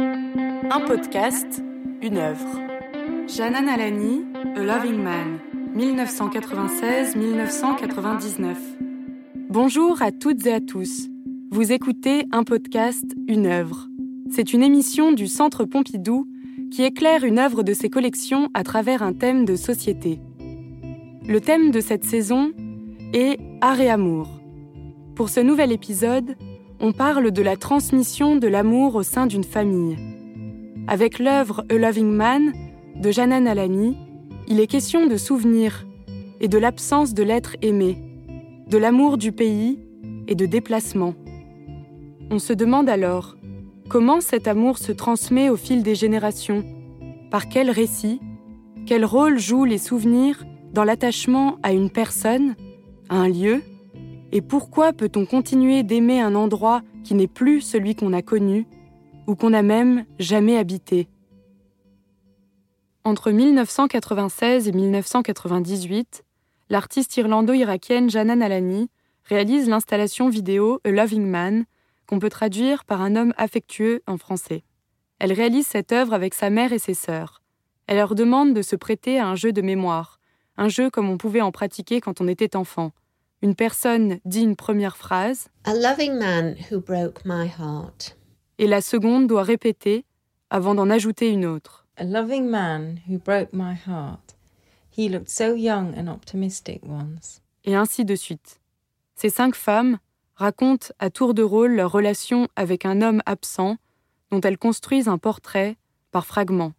Un podcast, une œuvre. Janan Alani, A Loving Man, 1996-1999. Bonjour à toutes et à tous. Vous écoutez un podcast, une œuvre. C'est une émission du Centre Pompidou qui éclaire une œuvre de ses collections à travers un thème de société. Le thème de cette saison est Art et amour. Pour ce nouvel épisode, on parle de la transmission de l'amour au sein d'une famille. Avec l'œuvre A Loving Man de Janan Alani, il est question de souvenirs et de l'absence de l'être aimé, de l'amour du pays et de déplacement. On se demande alors comment cet amour se transmet au fil des générations, par quel récit, quel rôle jouent les souvenirs dans l'attachement à une personne, à un lieu, et pourquoi peut-on continuer d'aimer un endroit qui n'est plus celui qu'on a connu ou qu'on n'a même jamais habité? Entre 1996 et 1998, l'artiste irlando-irakienne Janan Alani réalise l'installation vidéo A Loving Man, qu'on peut traduire par un homme affectueux en français. Elle réalise cette œuvre avec sa mère et ses sœurs. Elle leur demande de se prêter à un jeu de mémoire, un jeu comme on pouvait en pratiquer quand on était enfant. Une personne dit une première phrase. A loving man who broke my heart. Et la seconde doit répéter avant d'en ajouter une autre. A loving man who broke my heart. He looked so young and optimistic once. Et ainsi de suite. Ces cinq femmes, racontent à tour de rôle leur relation avec un homme absent dont elles construisent un portrait par fragments.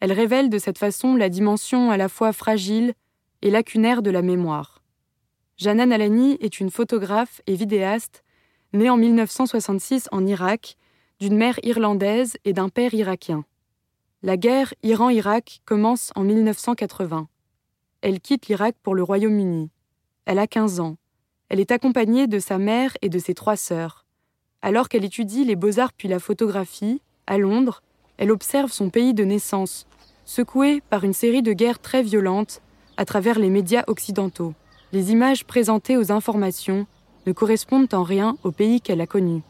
Elles révèlent de cette façon la dimension à la fois fragile et lacunaire de la mémoire. Janan Alani est une photographe et vidéaste née en 1966 en Irak d'une mère irlandaise et d'un père irakien. La guerre Iran-Irak commence en 1980. Elle quitte l'Irak pour le Royaume-Uni. Elle a 15 ans. Elle est accompagnée de sa mère et de ses trois sœurs. Alors qu'elle étudie les beaux-arts puis la photographie, à Londres, elle observe son pays de naissance, secoué par une série de guerres très violentes à travers les médias occidentaux. Les images présentées aux informations ne correspondent en rien au pays qu'elle a connu.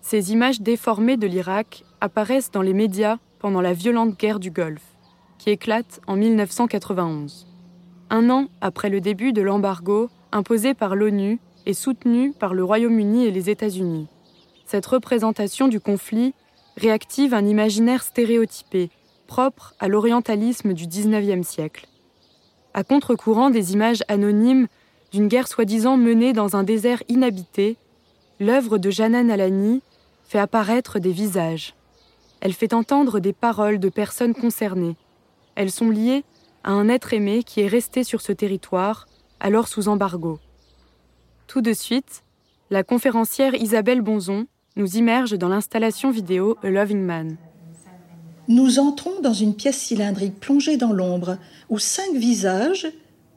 Ces images déformées de l'Irak apparaissent dans les médias pendant la violente guerre du Golfe, qui éclate en 1991. Un an après le début de l'embargo imposée par l'ONU et soutenue par le Royaume-Uni et les États-Unis. Cette représentation du conflit réactive un imaginaire stéréotypé, propre à l'orientalisme du XIXe siècle. À contre-courant des images anonymes d'une guerre soi-disant menée dans un désert inhabité, l'œuvre de Janan Alani fait apparaître des visages. Elle fait entendre des paroles de personnes concernées. Elles sont liées à un être aimé qui est resté sur ce territoire alors sous embargo. Tout de suite, la conférencière Isabelle Bonzon nous immerge dans l'installation vidéo A Loving Man. Nous entrons dans une pièce cylindrique plongée dans l'ombre où cinq visages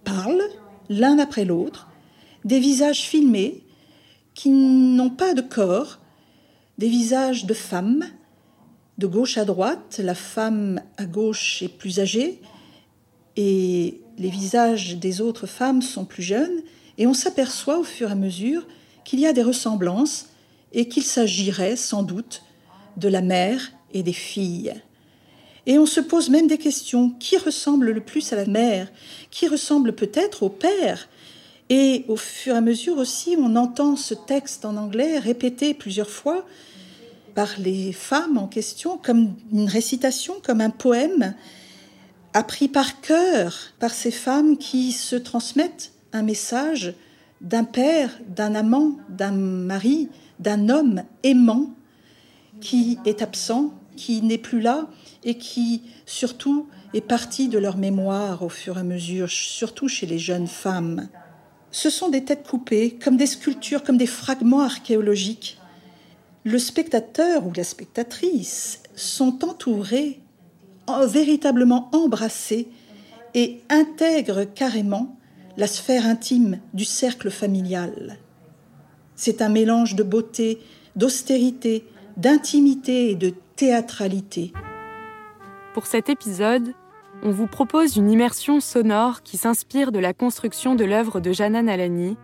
parlent l'un après l'autre, des visages filmés qui n'ont pas de corps, des visages de femmes, de gauche à droite, la femme à gauche est plus âgée et les visages des autres femmes sont plus jeunes, et on s'aperçoit au fur et à mesure qu'il y a des ressemblances et qu'il s'agirait sans doute de la mère et des filles. Et on se pose même des questions. Qui ressemble le plus à la mère? Qui ressemble peut-être au père? Et au fur et à mesure aussi, on entend ce texte en anglais répété plusieurs fois par les femmes en question comme une récitation, comme un poème appris par cœur par ces femmes qui se transmettent un message d'un père, d'un amant, d'un mari, d'un homme aimant qui est absent, qui n'est plus là et qui surtout est parti de leur mémoire au fur et à mesure, surtout chez les jeunes femmes. Ce sont des têtes coupées, comme des sculptures, comme des fragments archéologiques. Le spectateur ou la spectatrice sont entourés véritablement embrassé et intègre carrément la sphère intime du cercle familial. C'est un mélange de beauté, d'austérité, d'intimité et de théâtralité. Pour cet épisode, on vous propose une immersion sonore qui s'inspire de la construction de l'œuvre de Janan Alani,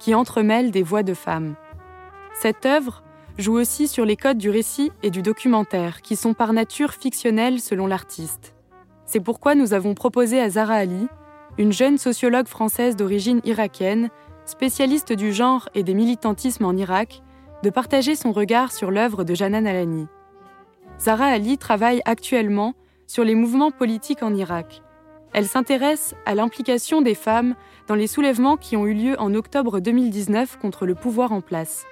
qui entremêle des voix de femmes. Cette œuvre joue aussi sur les codes du récit et du documentaire, qui sont par nature fictionnels selon l'artiste. C'est pourquoi nous avons proposé à Zara Ali, une jeune sociologue française d'origine irakienne, spécialiste du genre et des militantismes en Irak, de partager son regard sur l'œuvre de Janan Alani. Zara Ali travaille actuellement sur les mouvements politiques en Irak. Elle s'intéresse à l'implication des femmes dans les soulèvements qui ont eu lieu en octobre 2019 contre le pouvoir en place.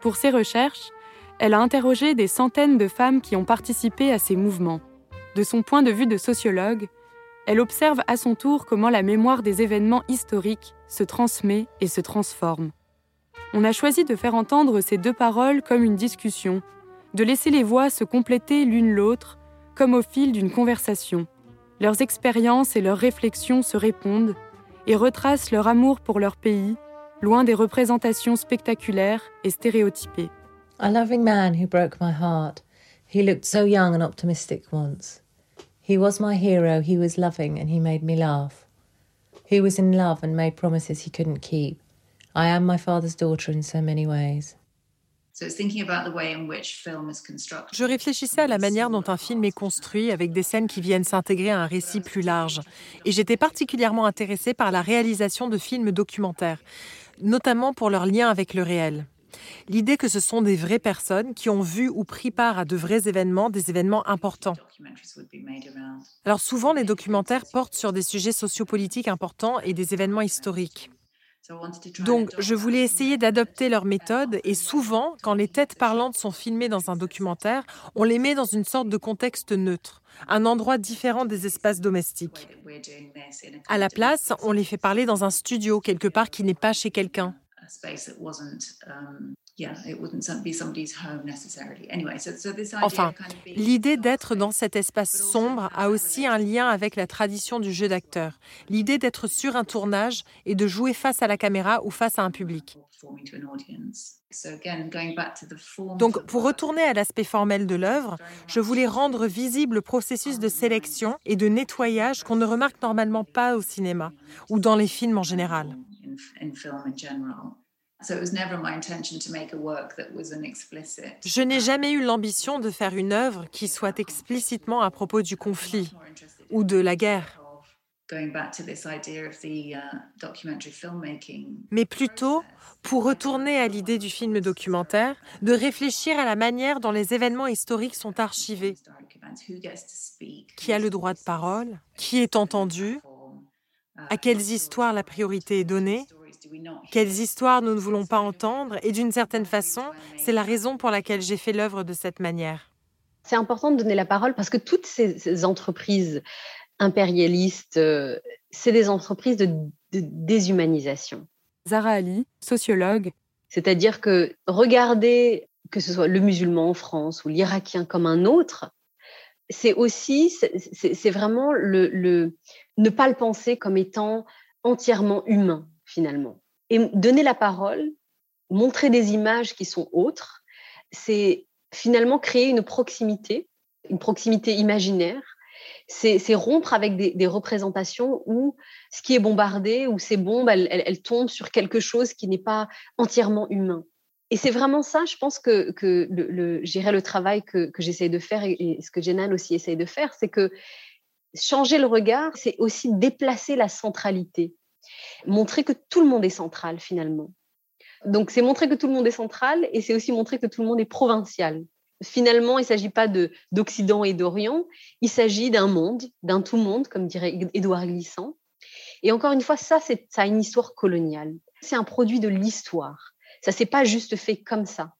Pour ses recherches, elle a interrogé des centaines de femmes qui ont participé à ces mouvements. De son point de vue de sociologue, elle observe à son tour comment la mémoire des événements historiques se transmet et se transforme. On a choisi de faire entendre ces deux paroles comme une discussion, de laisser les voix se compléter l'une l'autre, comme au fil d'une conversation. Leurs expériences et leurs réflexions se répondent et retracent leur amour pour leur pays, loin des représentations spectaculaires et stéréotypées. A loving man who broke my heart. He looked so young and optimistic once. He was my hero, he was loving, and he made me laugh. He was in love and made promises he couldn't keep. I am my father's daughter in so many ways. Je réfléchissais à la manière dont un film est construit avec des scènes qui viennent s'intégrer à un récit plus large. Et j'étais particulièrement intéressée par la réalisation de films documentaires, notamment pour leur lien avec le réel. L'idée que ce sont des vraies personnes qui ont vu ou pris part à de vrais événements, des événements importants. Alors souvent, les documentaires portent sur des sujets sociopolitiques importants et des événements historiques. Donc, je voulais essayer d'adopter leur méthode et souvent, quand les têtes parlantes sont filmées dans un documentaire, on les met dans une sorte de contexte neutre, un endroit différent des espaces domestiques. À la place, on les fait parler dans un studio, quelque part qui n'est pas chez quelqu'un. Enfin, l'idée d'être dans cet espace sombre a aussi un lien avec la tradition du jeu d'acteur. L'idée d'être sur un tournage et de jouer face à la caméra ou face à un public. Donc, pour retourner à l'aspect formel de l'œuvre, je voulais rendre visible le processus de sélection et de nettoyage qu'on ne remarque normalement pas au cinéma ou dans les films en général. Je n'ai jamais eu l'ambition de faire une œuvre qui soit explicitement à propos du conflit ou de la guerre. Uh, Mais plutôt pour retourner à l'idée du film documentaire, de réfléchir à la manière dont les événements historiques sont archivés. Qui a le droit de parole Qui est entendu À quelles histoires la priorité est donnée quelles histoires nous ne voulons pas entendre Et d'une certaine façon, c'est la raison pour laquelle j'ai fait l'œuvre de cette manière. C'est important de donner la parole parce que toutes ces, entreprises impérialistes, euh, c'est des entreprises de, déshumanisation. Zara Ali, sociologue. C'est-à-dire que regarder que ce soit le musulman en France ou l'Irakien comme un autre, c'est aussi, c'est vraiment le, ne pas le penser comme étant entièrement humain finalement. Et donner la parole, montrer des images qui sont autres, c'est finalement créer une proximité, une proximité imaginaire. C'est rompre avec des, représentations où ce qui est bombardé, où ces bombes, elles, tombent sur quelque chose qui n'est pas entièrement humain. Et c'est vraiment ça, je pense que, que le, travail que, que j'essaie de faire et, ce que Jenan aussi essaye de faire, c'est que changer le regard, c'est aussi déplacer la centralité montrer que tout le monde est central finalement. Donc c'est montrer que tout le monde est central et c'est aussi montrer que tout le monde est provincial. Finalement, il ne s'agit pas d'Occident et d'Orient, il s'agit d'un monde, d'un tout monde, comme dirait Édouard Glissant. Et encore une fois, ça, ça a une histoire coloniale. C'est un produit de l'histoire. Ça s'est pas juste fait comme ça.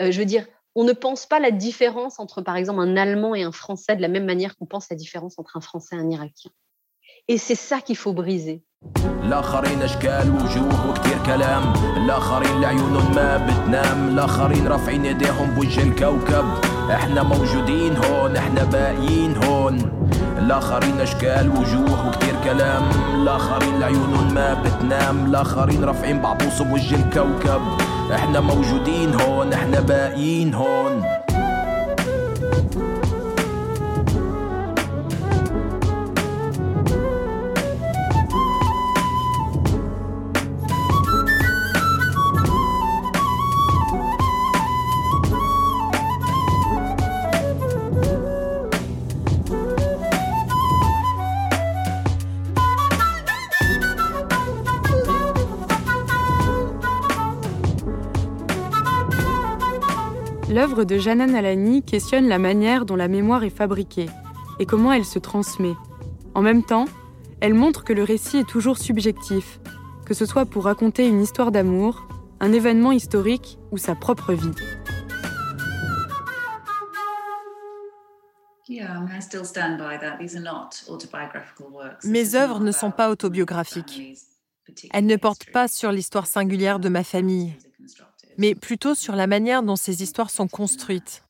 Euh, je veux dire, on ne pense pas la différence entre, par exemple, un Allemand et un Français de la même manière qu'on pense la différence entre un Français et un Irakien. Et c'est ça qu'il faut briser. الآخرين أشكال وجوه وكتير كلام. الآخرين لعيونهم ما بتنام. الآخرين رافعين ايديهم بوجه الكوكب. إحنا موجودين هون إحنا باقيين هون. الآخرين أشكال وجوه وكتير كلام. الآخرين لعيونهم ما بتنام. الآخرين رافعين بعبوصهم بوجه الكوكب. إحنا موجودين هون إحنا باقيين هون. De Janan Alani questionne la manière dont la mémoire est fabriquée et comment elle se transmet. En même temps, elle montre que le récit est toujours subjectif, que ce soit pour raconter une histoire d'amour, un événement historique ou sa propre vie. Mes œuvres ne sont pas autobiographiques. Elles ne portent pas sur l'histoire singulière de ma famille, mais plutôt sur la manière dont ces histoires sont construites,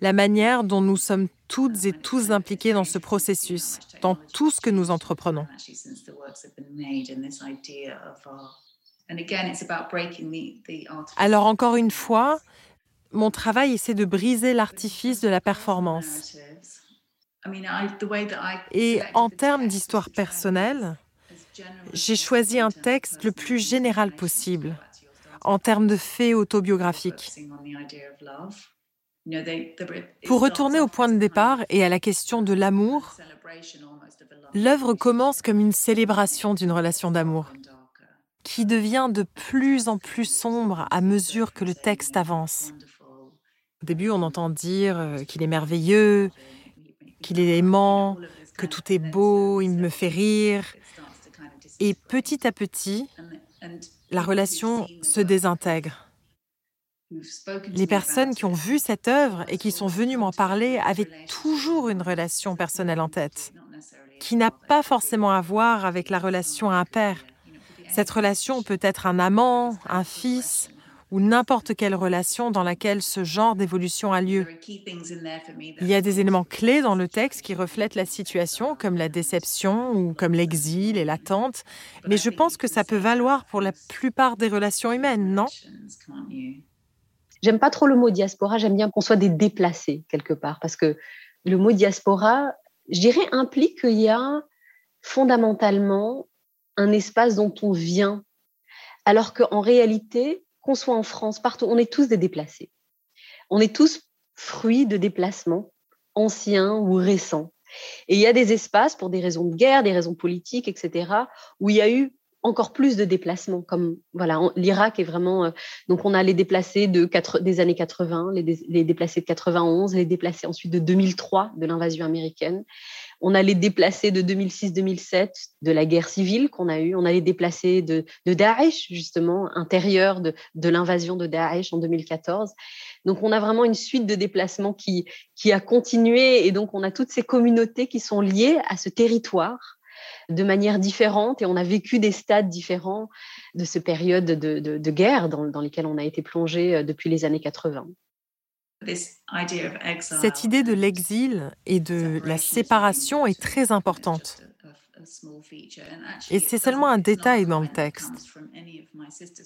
la manière dont nous sommes toutes et tous impliqués dans ce processus, dans tout ce que nous entreprenons. Alors encore une fois, mon travail essaie de briser l'artifice de la performance. Et en termes d'histoire personnelle, j'ai choisi un texte le plus général possible, en termes de faits autobiographiques. Pour retourner au point de départ et à la question de l'amour, l'œuvre commence comme une célébration d'une relation d'amour qui devient de plus en plus sombre à mesure que le texte avance. Au début, on entend dire euh, qu'il est merveilleux, qu'il est aimant, que tout est beau, il me fait rire. Et petit à petit, la relation se désintègre. Les personnes qui ont vu cette œuvre et qui sont venues m'en parler avaient toujours une relation personnelle en tête, qui n'a pas forcément à voir avec la relation à un père. Cette relation peut être un amant, un fils, ou n'importe quelle relation dans laquelle ce genre d'évolution a lieu. Il y a des éléments clés dans le texte qui reflètent la situation, comme la déception ou comme l'exil et l'attente, mais je pense que ça peut valoir pour la plupart des relations humaines, non? J'aime pas trop le mot diaspora, j'aime bien qu'on soit des déplacés quelque part, parce que le mot diaspora, je dirais, implique qu'il y a fondamentalement un espace dont on vient, alors qu'en réalité, qu'on soit en France, partout, on est tous des déplacés. On est tous fruits de déplacements anciens ou récents. Et il y a des espaces, pour des raisons de guerre, des raisons politiques, etc., où il y a eu encore plus de déplacements. Comme voilà, l'Irak est vraiment. Euh, donc, on a les déplacés de des années 80, les, les, déplacés de 91, les déplacés ensuite de 2003 de l'invasion américaine. On a les déplacés de 2006-2007 de la guerre civile qu'on a eue. On a les déplacés de, de Daesh, justement, intérieur de, de l'invasion de Daesh en 2014. Donc, on a vraiment une suite de déplacements qui, qui a continué. Et donc, on a toutes ces communautés qui sont liées à ce territoire de manière différente et on a vécu des stades différents de ces périodes de, de, guerre dans, dans, lesquelles on a été plongé euh, depuis les années 80. Cette idée de l'exil et de la séparation est très importante. Et c'est seulement un détail dans le texte.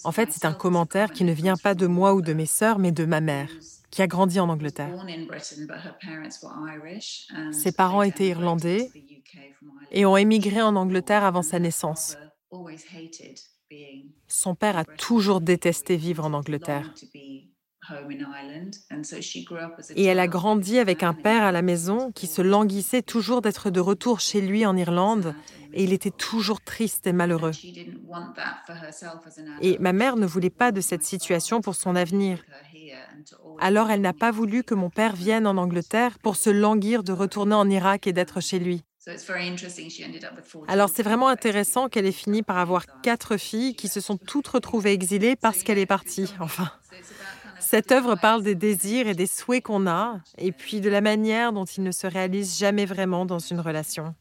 En fait, c'est un commentaire qui ne vient pas de moi ou de mes sœurs, mais de ma mère, qui a grandi en Angleterre. Ses parents étaient irlandais et ont émigré en Angleterre avant sa naissance. Son père a toujours détesté vivre en Angleterre. Et elle a grandi avec un père à la maison qui se languissait toujours d'être de retour chez lui en Irlande et il était toujours triste et malheureux. Et ma mère ne voulait pas de cette situation pour son avenir. Alors elle n'a pas voulu que mon père vienne en Angleterre pour se languir de retourner en Irak et d'être chez lui. Alors c'est vraiment intéressant qu'elle ait fini par avoir quatre filles qui se sont toutes retrouvées exilées parce qu'elle est partie, enfin. Cette œuvre parle des désirs et des souhaits qu'on a, et puis de la manière dont ils ne se réalisent jamais vraiment dans une relation.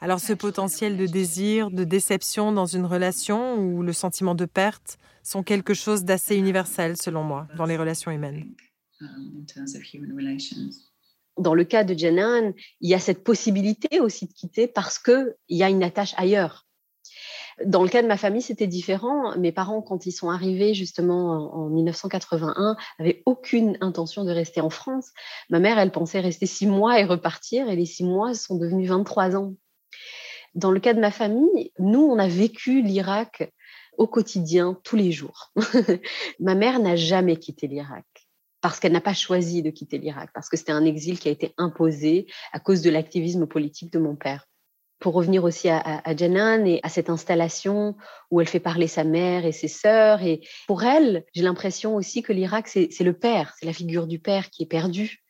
Alors ce potentiel de désir, de déception dans une relation ou le sentiment de perte sont quelque chose d'assez universel selon moi dans les relations humaines. Dans le cas de Jenan, il y a cette possibilité aussi de quitter parce qu'il y a une attache ailleurs. Dans le cas de ma famille, c'était différent. Mes parents, quand ils sont arrivés justement en, 1981, n'avaient aucune intention de rester en France. Ma mère, elle pensait rester six mois et repartir, et les six mois sont devenus 23 ans. Dans le cas de ma famille, nous, on a vécu l'Irak au quotidien, tous les jours. ma mère n'a jamais quitté l'Irak parce qu'elle n'a pas choisi de quitter l'Irak, parce que c'était un exil qui a été imposé à cause de l'activisme politique de mon père. pour revenir aussi à, à, Janan et à cette installation où elle fait parler sa mère et ses sœurs. Et pour elle, j'ai l'impression aussi que l'Irak, c'est le père, c'est la figure du père qui est perdue.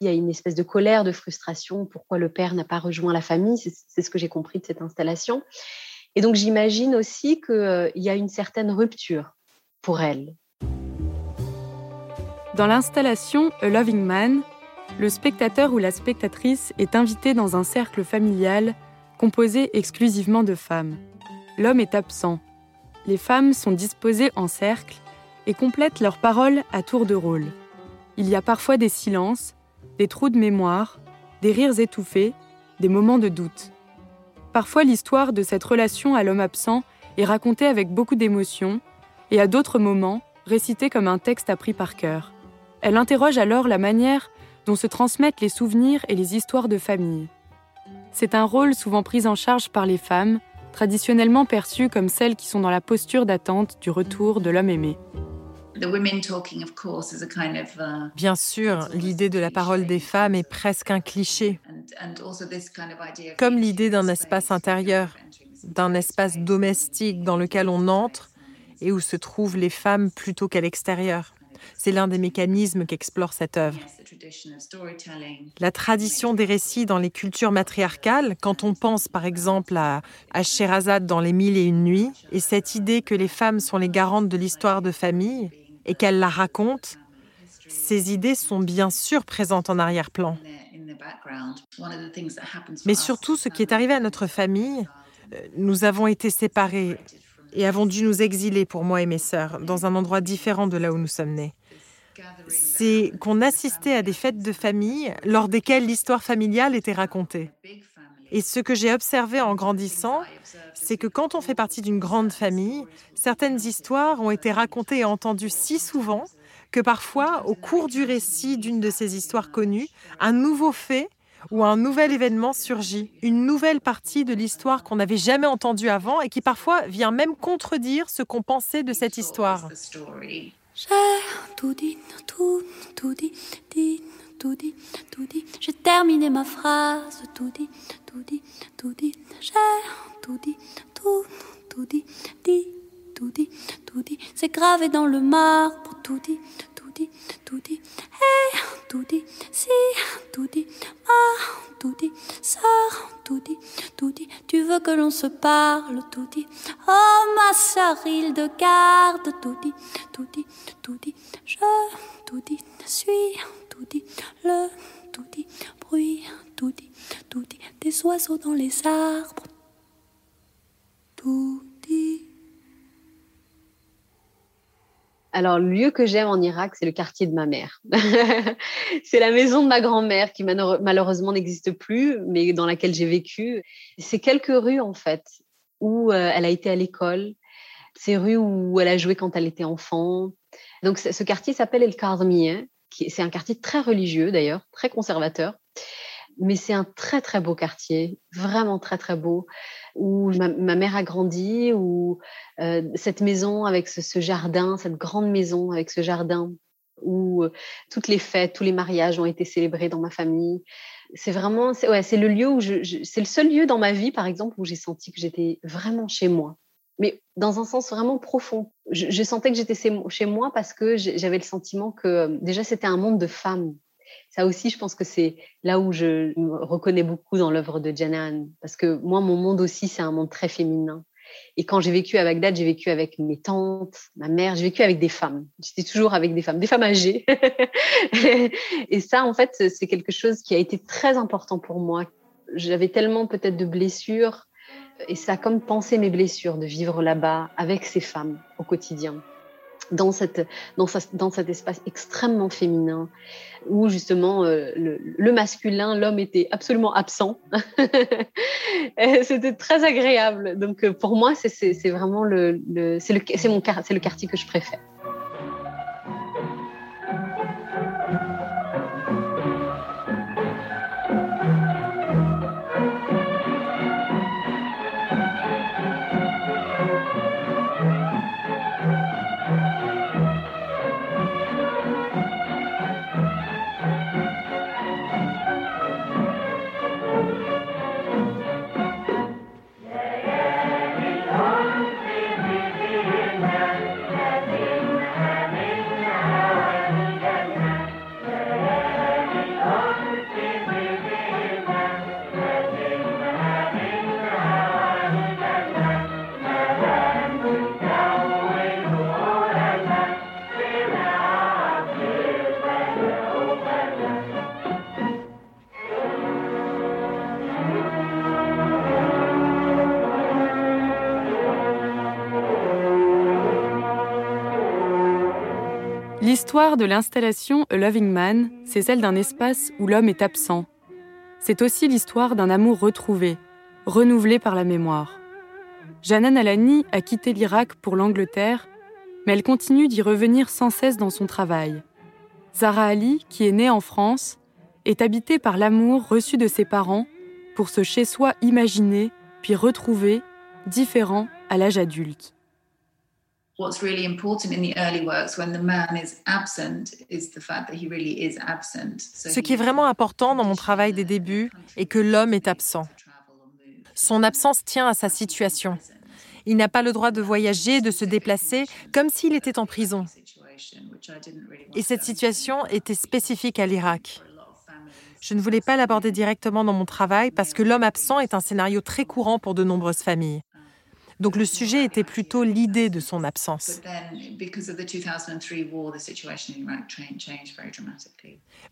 Il y a une espèce de colère, de frustration, pourquoi le père n'a pas rejoint la famille, c'est ce que j'ai compris de cette installation. Et donc j'imagine aussi qu'il euh, y a une certaine rupture pour elle. Dans l'installation A Loving Man, le spectateur ou la spectatrice est invité dans un cercle familial composé exclusivement de femmes. L'homme est absent. Les femmes sont disposées en cercle et complètent leurs paroles à tour de rôle. Il y a parfois des silences, des trous de mémoire, des rires étouffés, des moments de doute. Parfois l'histoire de cette relation à l'homme absent est racontée avec beaucoup d'émotion et à d'autres moments récitée comme un texte appris par cœur. Elle interroge alors la manière dont se transmettent les souvenirs et les histoires de famille. C'est un rôle souvent pris en charge par les femmes, traditionnellement perçues comme celles qui sont dans la posture d'attente du retour de l'homme aimé. Bien sûr, l'idée de la parole des femmes est presque un cliché, comme l'idée d'un espace intérieur, d'un espace domestique dans lequel on entre et où se trouvent les femmes plutôt qu'à l'extérieur. C'est l'un des mécanismes qu'explore cette œuvre. La tradition des récits dans les cultures matriarcales, quand on pense par exemple à, à Sherazade dans Les Mille et Une Nuits, et cette idée que les femmes sont les garantes de l'histoire de famille et qu'elles la racontent, ces idées sont bien sûr présentes en arrière-plan. Mais surtout, ce qui est arrivé à notre famille, euh, nous avons été séparés et avons dû nous exiler pour moi et mes sœurs dans un endroit différent de là où nous sommes nés c'est qu'on assistait à des fêtes de famille lors desquelles l'histoire familiale était racontée. Et ce que j'ai observé en grandissant, c'est que quand on fait partie d'une grande famille, certaines histoires ont été racontées et entendues si souvent que parfois, au cours du récit d'une de ces histoires connues, un nouveau fait ou un nouvel événement surgit, une nouvelle partie de l'histoire qu'on n'avait jamais entendue avant et qui parfois vient même contredire ce qu'on pensait de cette histoire. J'ai terminé ma phrase, tout dit, tout dit, tout dit. J'ai tout dit, tout, tout dit, dit, tout dit, tout dit. C'est gravé dans le marbre, tout dit, dit. Hey, tout dit, si, tout dit, ma, tout dit, ça, tout dit. Tu veux que l'on se parle, tout dit. Oh, ma sœur, il de garde, dit, tout dit. Je, tout dit, suis, tout dit, le, tout dit, bruit, tout dit. Des oiseaux dans les arbres, tout Alors, le lieu que j'aime en Irak, c'est le quartier de ma mère. c'est la maison de ma grand-mère qui malheureusement n'existe plus, mais dans laquelle j'ai vécu. C'est quelques rues, en fait, où euh, elle a été à l'école. Ces rues où elle a joué quand elle était enfant. Donc, ce quartier s'appelle El Kardmiye. C'est un quartier très religieux, d'ailleurs, très conservateur. Mais c'est un très, très beau quartier, vraiment très, très beau où ma, mère a grandi, où euh, cette maison avec ce, jardin, cette grande maison avec ce jardin, où euh, toutes les fêtes, tous les mariages ont été célébrés dans ma famille. C'est vraiment, c'est le lieu où je, c'est le seul lieu dans ma vie, par exemple, où j'ai senti que j'étais vraiment chez moi mais dans un sens vraiment profond. Je, je sentais que j'étais chez moi parce que j'avais le sentiment que euh, déjà c'était un monde de femmes ça aussi, je pense que c'est là où je me reconnais beaucoup dans l'œuvre de Janan, parce que moi, mon monde aussi, c'est un monde très féminin. Et quand j'ai vécu à Bagdad, j'ai vécu avec mes tantes, ma mère, j'ai vécu avec des femmes. J'étais toujours avec des femmes, des femmes âgées. et ça, en fait, c'est quelque chose qui a été très important pour moi. J'avais tellement peut-être de blessures, et ça a comme pensé mes blessures de vivre là-bas avec ces femmes au quotidien dans, cette, dans, dans cet espace extrêmement féminin où justement euh, le, masculin, l'homme était absolument absent. C'était très agréable. Donc euh, pour moi, c'est vraiment le, le le, le quartier que je préfère. L'histoire de l'installation A Loving Man, c'est celle d'un espace où l'homme est absent. C'est aussi l'histoire d'un amour retrouvé, renouvelé par la mémoire. Janan Alani a quitté l'Irak pour l'Angleterre, mais elle continue d'y revenir sans cesse dans son travail. Zara Ali, qui est née en France, est habitée par l'amour reçu de ses parents pour ce chez-soi imaginé, puis retrouvé, différent à l'âge adulte. Ce qui est vraiment important dans mon travail des débuts est que l'homme est absent. Son absence tient à sa situation. Il n'a pas le droit de voyager, de se déplacer, comme s'il était en prison. Et cette situation était spécifique à l'Irak. Je ne voulais pas l'aborder directement dans mon travail parce que l'homme absent est un scénario très courant pour de nombreuses familles. Donc le sujet était plutôt l'idée de son absence.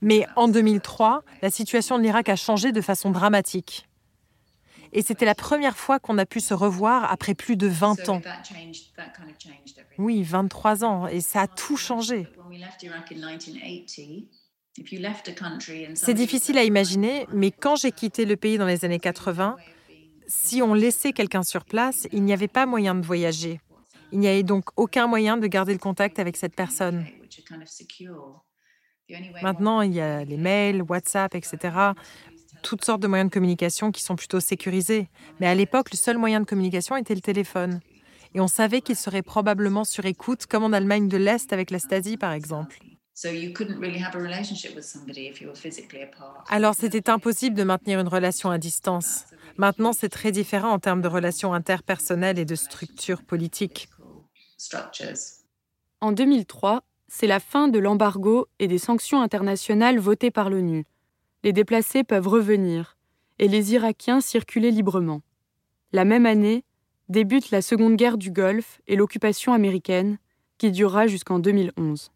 Mais en 2003, la situation de l'Irak a changé de façon dramatique. Et c'était la première fois qu'on a pu se revoir après plus de 20 ans. Oui, 23 ans, et ça a tout changé. C'est difficile à imaginer, mais quand j'ai quitté le pays dans les années 80, si on laissait quelqu'un sur place, il n'y avait pas moyen de voyager. Il n'y avait donc aucun moyen de garder le contact avec cette personne. Maintenant, il y a les mails, WhatsApp, etc toutes sortes de moyens de communication qui sont plutôt sécurisés. Mais à l'époque, le seul moyen de communication était le téléphone. Et on savait qu'il serait probablement sur écoute, comme en Allemagne de l'Est avec la Stasi, par exemple. Alors c'était impossible de maintenir une relation à distance. Maintenant, c'est très différent en termes de relations interpersonnelles et de structures politiques. En 2003, c'est la fin de l'embargo et des sanctions internationales votées par l'ONU les déplacés peuvent revenir et les Irakiens circuler librement. La même année débute la Seconde Guerre du Golfe et l'occupation américaine, qui durera jusqu'en 2011.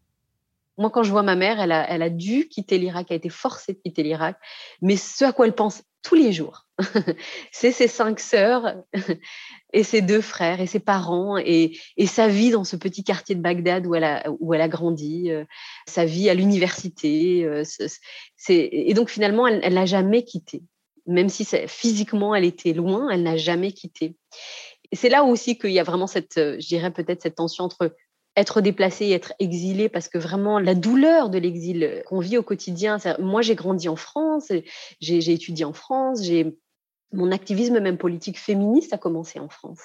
Moi, quand je vois ma mère, elle a, elle a dû quitter l'Irak, elle a été forcée de quitter l'Irak, mais ce à quoi elle pense tous les jours, c'est ses cinq sœurs et ses deux frères et ses parents et, sa vie dans ce petit quartier de Bagdad où elle a, où elle a grandi, euh, sa vie à l'université. Euh, et donc finalement, elle n'a jamais quitté. Même si physiquement elle était loin, elle n'a jamais quitté. C'est là aussi qu'il y a vraiment cette, euh, je dirais peut-être cette tension entre être déplacé être exilé, parce que vraiment la douleur de l'exil qu'on vit au quotidien, moi j'ai grandi en France, j'ai étudié en France, j'ai mon activisme même politique féministe a commencé en France.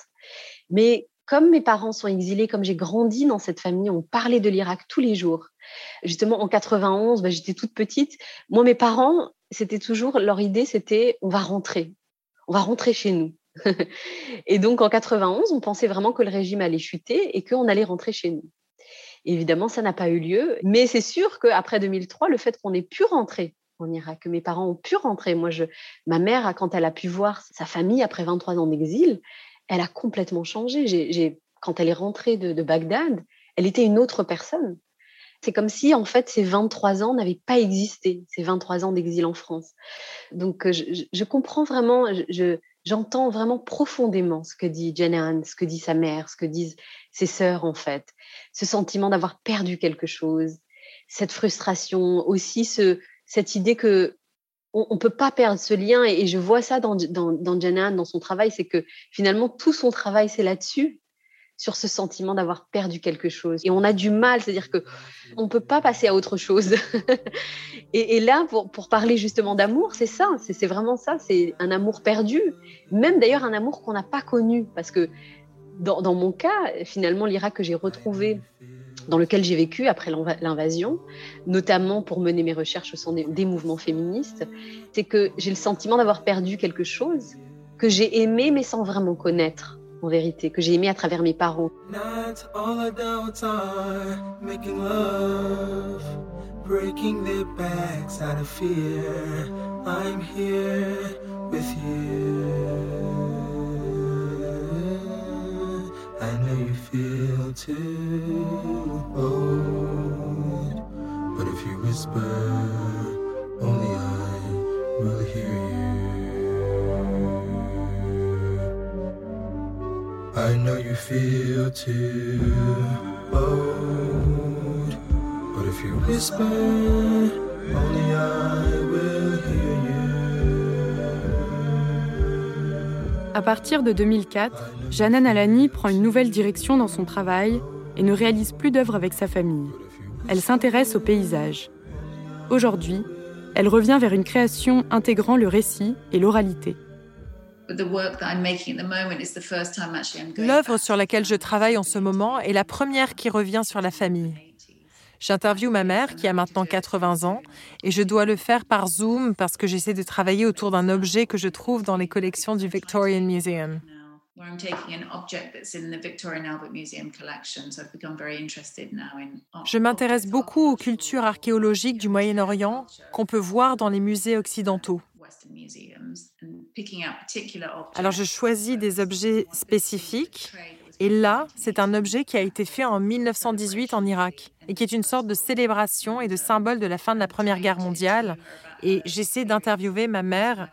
Mais comme mes parents sont exilés, comme j'ai grandi dans cette famille, on parlait de l'Irak tous les jours. Justement, en 91, bah, j'étais toute petite. Moi, mes parents, c'était toujours leur idée, c'était on va rentrer, on va rentrer chez nous. et donc en 91, on pensait vraiment que le régime allait chuter et qu'on allait rentrer chez nous. évidemment, ça n'a pas eu lieu. Mais c'est sûr qu'après 2003, le fait qu'on ait pu rentrer en Irak, que mes parents ont pu rentrer, moi, je, ma mère, quand elle a pu voir sa famille après 23 ans d'exil, elle a complètement changé. Quand elle est rentrée de, Bagdad, elle était une autre personne. C'est comme si, en fait, ces 23 ans n'avaient pas existé, ces 23 ans d'exil en France. Donc, je, comprends vraiment, j'entends vraiment profondément ce que dit Jenan, ce que dit sa mère, ce que disent ses sœurs en fait. Ce sentiment d'avoir perdu quelque chose, cette frustration, aussi ce, cette idée que on, ne peut pas perdre ce lien. Et, je vois ça dans, dans, dans dans son travail, c'est que finalement tout son travail c'est là-dessus sur ce sentiment d'avoir perdu quelque chose. Et on a du mal, c'est-à-dire que on peut pas passer à autre chose. et, là, pour, parler justement d'amour, c'est ça, c'est vraiment ça, c'est un amour perdu, même d'ailleurs un amour qu'on n'a pas connu, parce que dans, mon cas, finalement, l'Irak que j'ai retrouvé dans lequel j'ai vécu après l'invasion, notamment pour mener mes recherches au sein des mouvements féministes, c'est que j'ai le sentiment d'avoir perdu quelque chose que j'ai aimé mais sans vraiment connaître en vérité, que j'ai aimé à travers mes parents. breaking their backs out of fear. I'm here with you. I know you feel too old, but if you whisper, only I know you feel too but À partir de 2004, Janan Alani prend une nouvelle direction dans son travail et ne réalise plus d'œuvres avec sa famille. Elle s'intéresse au paysage. Aujourd'hui, elle revient vers une création intégrant le récit et l'oralité. L'œuvre sur laquelle je travaille en ce moment est la première qui revient sur la famille. J'interviewe ma mère qui a maintenant 80 ans et je dois le faire par Zoom parce que j'essaie de travailler autour d'un objet que je trouve dans les collections du Victorian Museum. Je m'intéresse beaucoup aux cultures archéologiques du Moyen-Orient qu'on peut voir dans les musées occidentaux. Alors je choisis des objets spécifiques. Et là, c'est un objet qui a été fait en 1918 en Irak et qui est une sorte de célébration et de symbole de la fin de la Première Guerre mondiale. Et j'essaie d'interviewer ma mère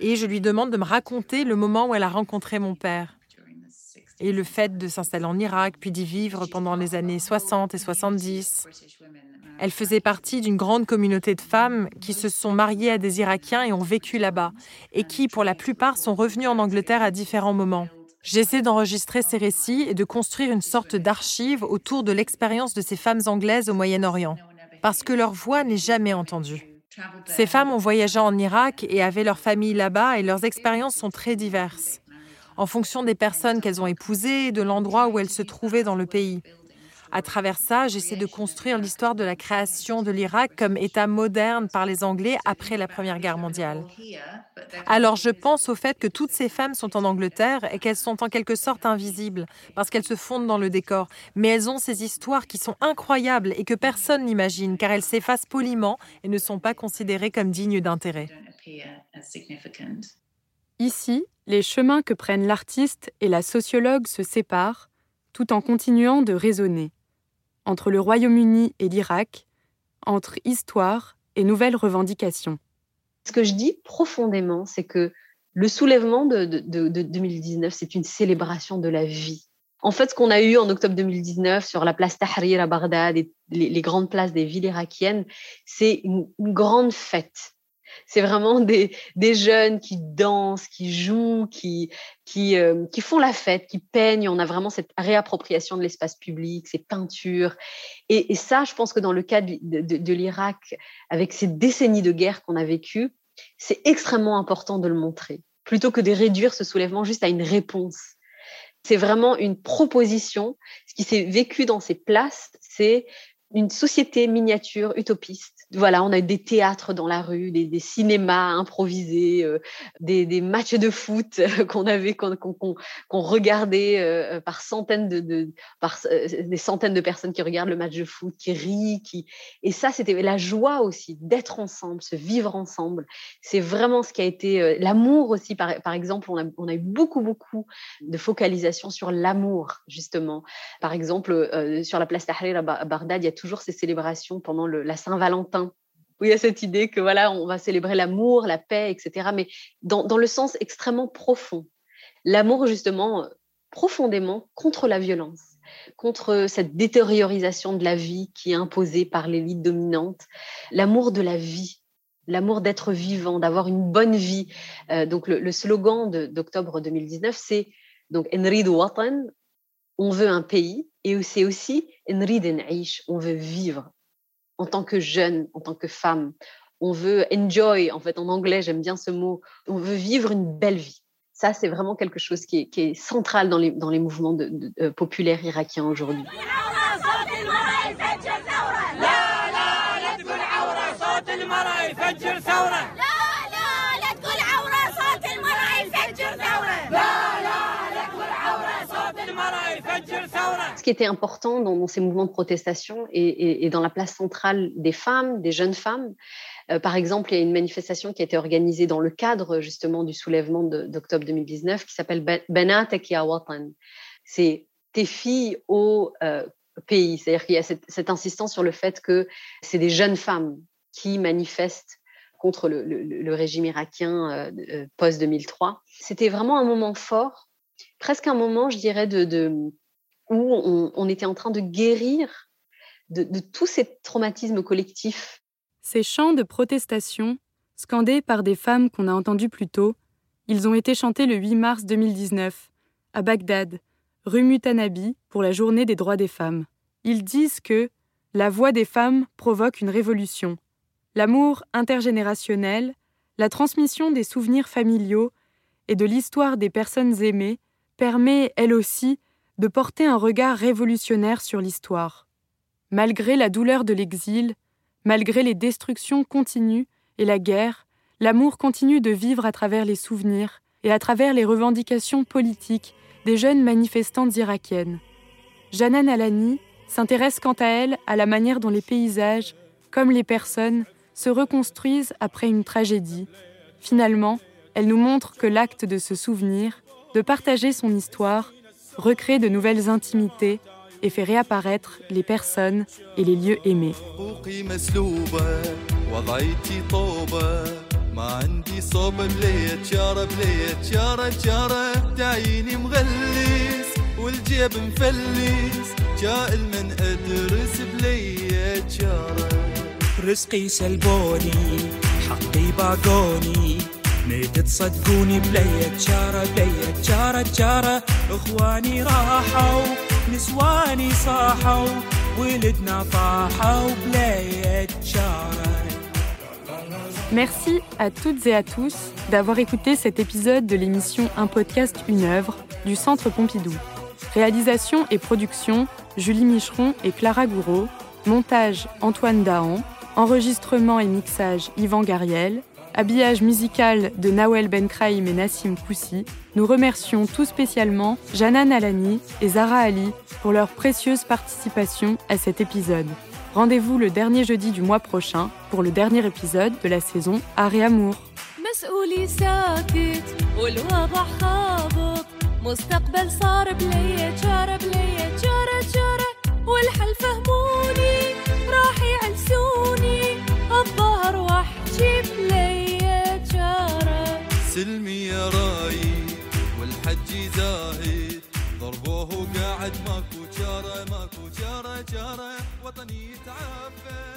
et je lui demande de me raconter le moment où elle a rencontré mon père et le fait de s'installer en Irak puis d'y vivre pendant les années 60 et 70. Elle faisait partie d'une grande communauté de femmes qui se sont mariées à des Irakiens et ont vécu là-bas, et qui, pour la plupart, sont revenues en Angleterre à différents moments. J'essaie d'enregistrer ces récits et de construire une sorte d'archive autour de l'expérience de ces femmes anglaises au Moyen-Orient, parce que leur voix n'est jamais entendue. Ces femmes ont voyagé en Irak et avaient leur famille là-bas et leurs expériences sont très diverses, en fonction des personnes qu'elles ont épousées et de l'endroit où elles se trouvaient dans le pays. À travers ça, j'essaie de construire l'histoire de la création de l'Irak comme État moderne par les Anglais après la Première Guerre mondiale. Alors je pense au fait que toutes ces femmes sont en Angleterre et qu'elles sont en quelque sorte invisibles parce qu'elles se fondent dans le décor. Mais elles ont ces histoires qui sont incroyables et que personne n'imagine car elles s'effacent poliment et ne sont pas considérées comme dignes d'intérêt. Ici, les chemins que prennent l'artiste et la sociologue se séparent tout en continuant de raisonner entre le Royaume-Uni et l'Irak, entre histoire et nouvelles revendications. Ce que je dis profondément, c'est que le soulèvement de, 2019, c'est une célébration de la vie. En fait, ce qu'on a eu en octobre 2019 sur la place Tahrir à Bagdad et les, grandes places des villes irakiennes, c'est une grande fête c'est vraiment des, jeunes qui dansent, qui jouent, qui, qui, euh, qui font la fête, qui peignent. On a vraiment cette réappropriation de l'espace public, ces peintures. Et, ça, je pense que dans le cas de, de, l'Irak, avec ces décennies de guerre qu'on a vécues, c'est extrêmement important de le montrer, plutôt que de réduire ce soulèvement juste à une réponse. C'est vraiment une proposition. Ce qui s'est vécu dans ces places, c'est une société miniature utopiste. Voilà, on a des théâtres dans la rue, des, cinémas improvisés, euh, des, matchs de foot qu'on avait, qu'on regardait euh, par centaines de, par euh, des centaines de personnes qui regardent le match de foot, qui rient, qui et ça c'était la joie aussi d'être ensemble, se vivre ensemble. C'est vraiment ce qui a été l'amour aussi. Par, par exemple, on a, eu beaucoup beaucoup de focalisation sur l'amour justement. Par exemple, sur la place Tahrir à Bagdad, il y a toujours ces célébrations pendant la Saint-Valentin où il y a cette idée que voilà, on va célébrer l'amour, la paix, etc. Mais dans, dans le sens extrêmement profond. L'amour, justement, profondément contre la violence, contre cette détériorisation de la vie qui est imposée par l'élite dominante. L'amour de la vie, l'amour d'être vivant, d'avoir une bonne vie. Euh, donc le, slogan d'octobre 2019, c'est donc Enridu Watan, on veut un pays, et c'est aussi on veut vivre en tant que jeune, en tant que femme. On veut enjoy, en fait, en anglais, j'aime bien ce mot. On veut vivre une belle vie. Ça, c'est vraiment quelque chose qui est, central dans les, mouvements euh, populaires irakiens aujourd'hui. Ce qui était important dans, ces mouvements de protestation et, dans la place centrale des femmes, des jeunes femmes, euh, par exemple, il y a une manifestation qui a été organisée dans le cadre justement du soulèvement d'octobre 2019 qui s'appelle Benatek ya Watan. C'est tes filles au euh, pays. C'est-à-dire qu'il y a cette, insistance sur le fait que c'est des jeunes femmes qui manifestent contre le, régime irakien euh, post-2003. C'était vraiment un moment fort, presque un moment, je dirais, de, où on, était en train de guérir de, de tous ces traumatismes collectifs. Ces chants de protestation, scandés par des femmes qu'on a entendues plus tôt, ils ont été chantés le 8 mars 2019, à Bagdad, rue Mutanabi, pour la journée des droits des femmes. Ils disent que la voix des femmes provoque une révolution. L'amour intergénérationnel, la transmission des souvenirs familiaux et de l'histoire des personnes aimées permet, elle aussi, de porter un regard révolutionnaire sur l'histoire. Malgré la douleur de l'exil, malgré les destructions continues et la guerre, l'amour continue de vivre à travers les souvenirs et à travers les revendications politiques des jeunes manifestantes irakiennes. Janan Alani s'intéresse quant à elle à la manière dont les paysages, comme les personnes, se reconstruisent après une tragédie. Finalement, elle nous montre que l'acte de se souvenir, de partager son histoire, recrée de nouvelles intimités et fait réapparaître les personnes et les lieux aimés. رزقي سلبوني حقي باقوني نيت تصدقوني بلية جارة بلية جارة جارة اخواني راحوا نسواني صاحوا ولدنا طاحوا بلية جارة Merci à toutes et à tous d'avoir écouté cet épisode de l'émission Un podcast, une œuvre du Centre Pompidou. Réalisation et production Julie Micheron et Clara Gouraud. Montage Antoine Dahan. Enregistrement et mixage Yvan Gariel. Habillage musical de Nawel Benkraïm et Nassim Koussi. Nous remercions tout spécialement Janan Alani et Zara Ali pour leur précieuse participation à cet épisode. Rendez-vous le dernier jeudi du mois prochain pour le dernier épisode de la saison Art et Amour. مسؤولي ساكت والوضع خابط مستقبل صار بلية جارة بلية جارة جارة والحل فهموني راح يعلسوني الظهر وحجي بلية جارة سلمي يا راي والحج زاهد ضربوه وقاعد ماكو جارة ماكو جارة جارة. وطني يتعفن